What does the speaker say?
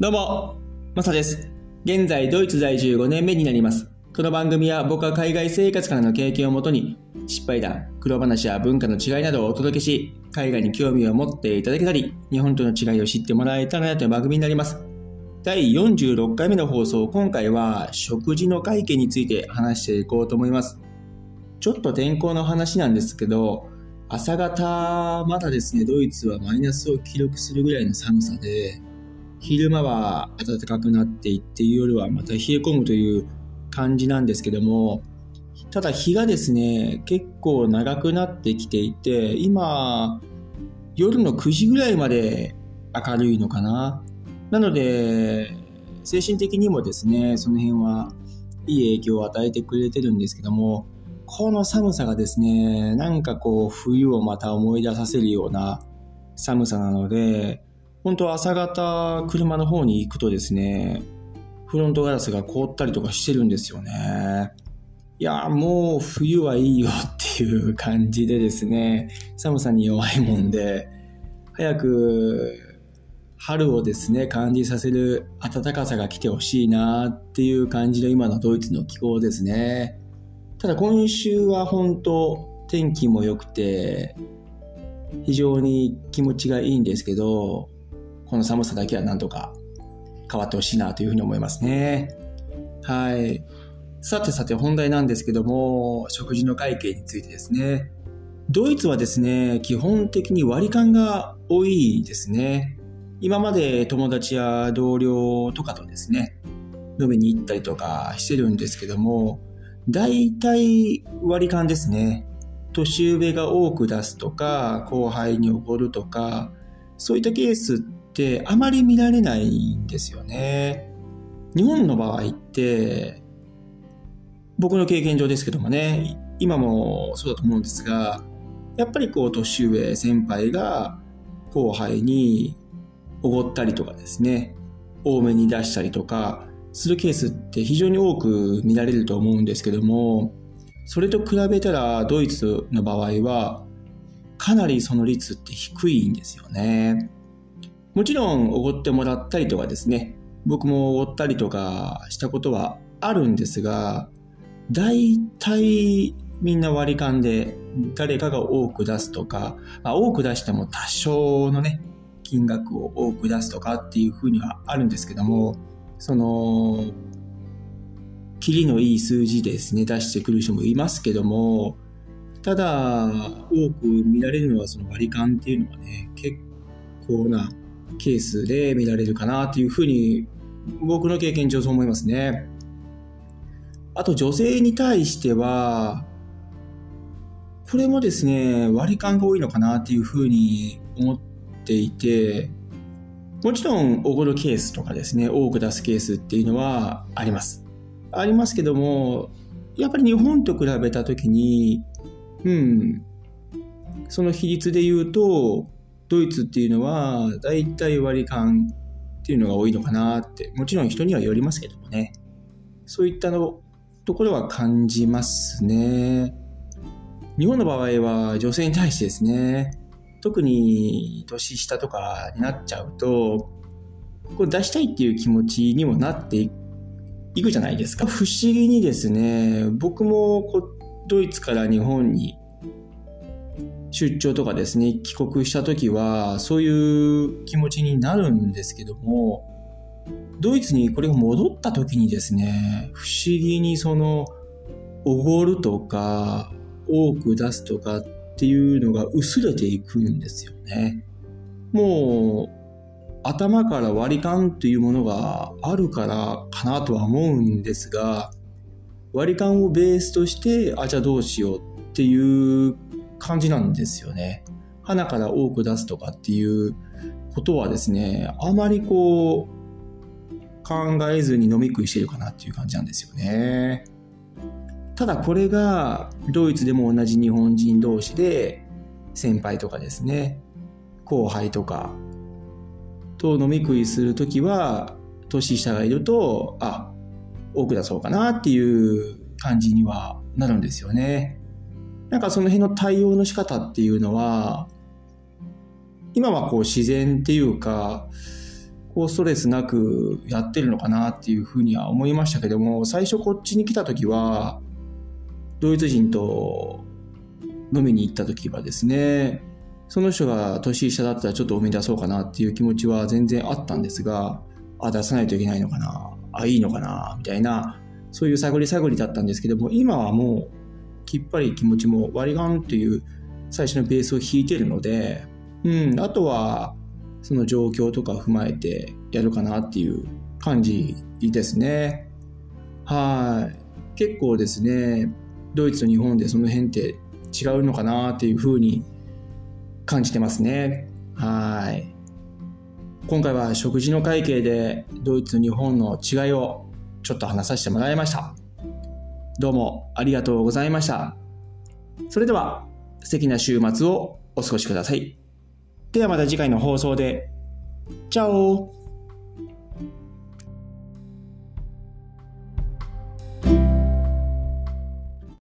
どうも、マサです。現在、ドイツ在住5年目になります。この番組は僕は海外生活からの経験をもとに、失敗談、苦労話や文化の違いなどをお届けし、海外に興味を持っていただけたり、日本との違いを知ってもらえたらなという番組になります。第46回目の放送、今回は食事の会計について話していこうと思います。ちょっと天候の話なんですけど、朝方、まだですね、ドイツはマイナスを記録するぐらいの寒さで、昼間は暖かくなっていって夜はまた冷え込むという感じなんですけどもただ日がですね結構長くなってきていて今夜の9時ぐらいまで明るいのかな。なので精神的にもですねその辺はいい影響を与えてくれてるんですけどもこの寒さがですねなんかこう冬をまた思い出させるような寒さなので本当朝方車の方に行くとですね、フロントガラスが凍ったりとかしてるんですよね。いや、もう冬はいいよっていう感じでですね、寒さに弱いもんで、早く春をですね、感じさせる暖かさが来てほしいなっていう感じの今のドイツの気候ですね。ただ今週は本当天気も良くて、非常に気持ちがいいんですけど、この寒さだけはなんとか変わってほしいなというふうに思いますね。はい。さてさて本題なんですけども、食事の会計についてですね。ドイツはですね、基本的に割り勘が多いですね。今まで友達や同僚とかとですね、飲みに行ったりとかしてるんですけども、大体割り勘ですね。年上が多く出すとか、後輩におごるとか、そういったケースってあまり見られないんですよね。日本の場合って、僕の経験上ですけどもね、今もそうだと思うんですが、やっぱりこう年上先輩が後輩におごったりとかですね、多めに出したりとかするケースって非常に多く見られると思うんですけども、それと比べたらドイツの場合はかなりその率って低いんですよね。もちろんおごってもらったりとかですね、僕もおごったりとかしたことはあるんですが、大体みんな割り勘で誰かが多く出すとか、まあ、多く出しても多少のね、金額を多く出すとかっていうふうにはあるんですけども、その、キリのいい数字ですね、出してくる人もいますけども、ただ、多く見られるのはその割り勘っていうのはね、結構なケースで見られるかなというふうに僕の経験上そう思いますね。あと女性に対しては、これもですね、割り勘が多いのかなっていうふうに思っていて、もちろんおごるケースとかですね、多く出すケースっていうのはあります。ありますけども、やっぱり日本と比べたときに、うん、その比率で言うと、ドイツっていうのは、だいたい割り勘っていうのが多いのかなって、もちろん人にはよりますけどもね、そういったのところは感じますね。日本の場合は女性に対してですね、特に年下とかになっちゃうと、これ出したいっていう気持ちにもなっていくじゃないですか。不思議にですね、僕もドイツから日本に出張とかですね、帰国した時は、そういう気持ちになるんですけども、ドイツにこれが戻った時にですね、不思議にその、おごるとか、多く出すとかっていうのが薄れていくんですよね。もう、頭から割り勘というものがあるからかなとは思うんですが、割り勘をベースとして、あ、じゃあどうしようっていう感じなんですよね。花から多く出すとかっていうことはですね、あまりこう、考えずに飲み食いしてるかなっていう感じなんですよね。ただこれがドイツでも同じ日本人同士で先輩とかですね、後輩とかと飲み食いするときは年下がいると、あ、多く出そうかなっていう感じにはなるんですよね。なんかその辺の対応の仕方っていうのは、今はこう自然っていうか、構ストレスなくやってるのかなっていうふうには思いましたけども、最初こっちに来た時は、ドイツ人と飲みに行った時はですね、その人が年下だったらちょっと多めに出そうかなっていう気持ちは全然あったんですが、あ、出さないといけないのかな、あ、いいのかな、みたいな、そういう探り探りだったんですけども、今はもうきっぱり気持ちも割り勘っていう最初のベースを弾いてるので、うん、あとはその状況とか踏まえてやるかなっていう感じですね。はい。結構ですね、ドイツと日本でその辺って違うのかなっていうふうに感じてますね。はい。今回は食事の会計でドイツと日本の違いをちょっと話させてもらいました。どうもありがとうございました。それでは素敵な週末をお過ごしください。ではまた次回の放送で。チャオ